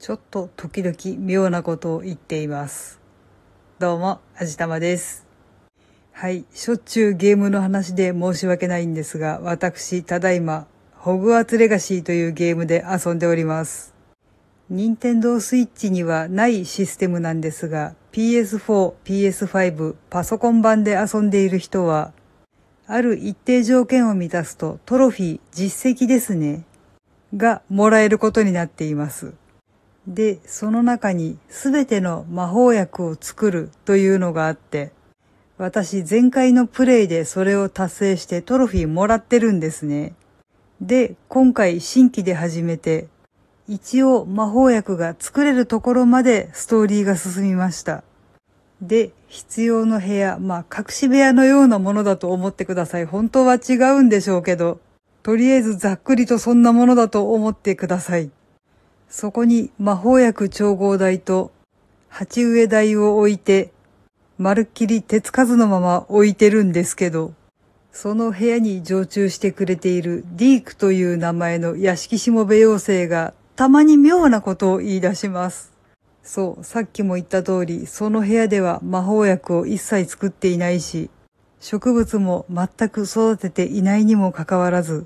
ちょっと時々妙なことを言っています。どうも、あじたまです。はい、しょっちゅうゲームの話で申し訳ないんですが、私、ただいま、ホグワーツレガシーというゲームで遊んでおります。任天堂スイッチにはないシステムなんですが、PS4、PS5、パソコン版で遊んでいる人は、ある一定条件を満たすとトロフィー、実績ですね、がもらえることになっています。で、その中にすべての魔法薬を作るというのがあって、私前回のプレイでそれを達成してトロフィーもらってるんですね。で、今回新規で始めて、一応魔法薬が作れるところまでストーリーが進みました。で、必要の部屋、まあ隠し部屋のようなものだと思ってください。本当は違うんでしょうけど、とりあえずざっくりとそんなものだと思ってください。そこに魔法薬調合台と鉢植え台を置いて、まるっきり手つかずのまま置いてるんですけど、その部屋に常駐してくれているディークという名前の屋敷しもべ妖精がたまに妙なことを言い出します。そう、さっきも言った通り、その部屋では魔法薬を一切作っていないし、植物も全く育てていないにもかかわらず、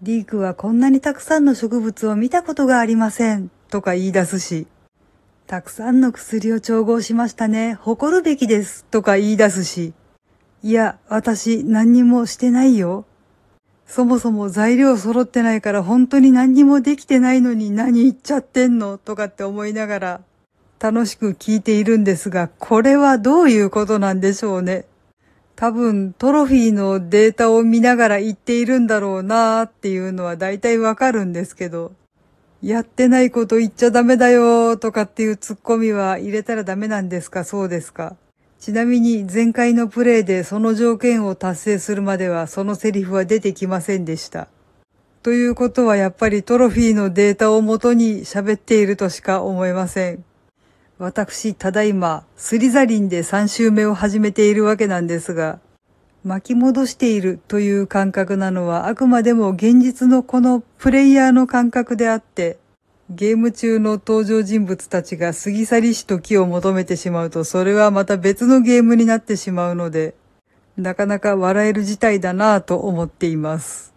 ディークはこんなにたくさんの植物を見たことがありません、とか言い出すし、たくさんの薬を調合しましたね、誇るべきです、とか言い出すし、いや、私何にもしてないよ。そもそも材料揃ってないから本当に何にもできてないのに何言っちゃってんの？とかって思いながら楽しく聞いているんですが、これはどういうことなんでしょうね。多分トロフィーのデータを見ながら言っているんだろうなーっていうのは大体わかるんですけど、やってないこと言っちゃダメだよーとかっていうツッコミは入れたらダメなんですか？そうですか？ちなみに前回のプレイでその条件を達成するまではそのセリフは出てきませんでした。ということはやっぱりトロフィーのデータをもとに喋っているとしか思えません。私、ただいま、スリザリンで3周目を始めているわけなんですが、巻き戻しているという感覚なのはあくまでも現実のこのプレイヤーの感覚であって、ゲーム中の登場人物たちが過ぎ去りし時を求めてしまうと、それはまた別のゲームになってしまうので、なかなか笑える事態だなぁと思っています。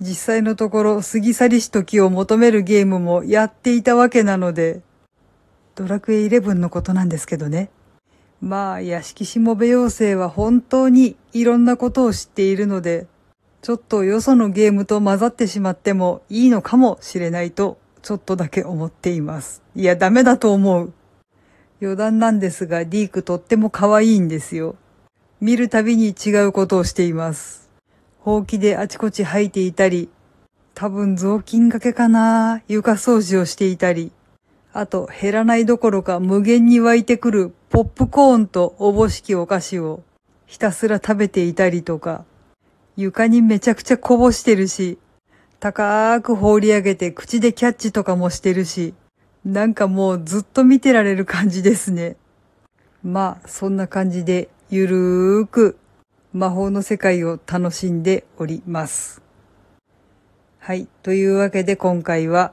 実際のところ、過ぎ去りし時を求めるゲームもやっていたわけなので、ドラクエ11のことなんですけどね。まあ、屋敷しもべ妖精は本当にいろんなことを知っているので、ちょっとよそのゲームと混ざってしまってもいいのかもしれないとちょっとだけ思っています。いや、ダメだと思う。余談なんですが、ディークとっても可愛いんですよ。見るたびに違うことをしています。ほうきであちこち吐いていたり、多分雑巾掛けかな床掃除をしていたり、あと減らないどころか無限に湧いてくるポップコーンとおぼしきお菓子をひたすら食べていたりとか、床にめちゃくちゃこぼしてるし、高く放り上げて口でキャッチとかもしてるし、なんかもうずっと見てられる感じですね。まあ、そんな感じでゆるーく魔法の世界を楽しんでおります。はい。というわけで今回は、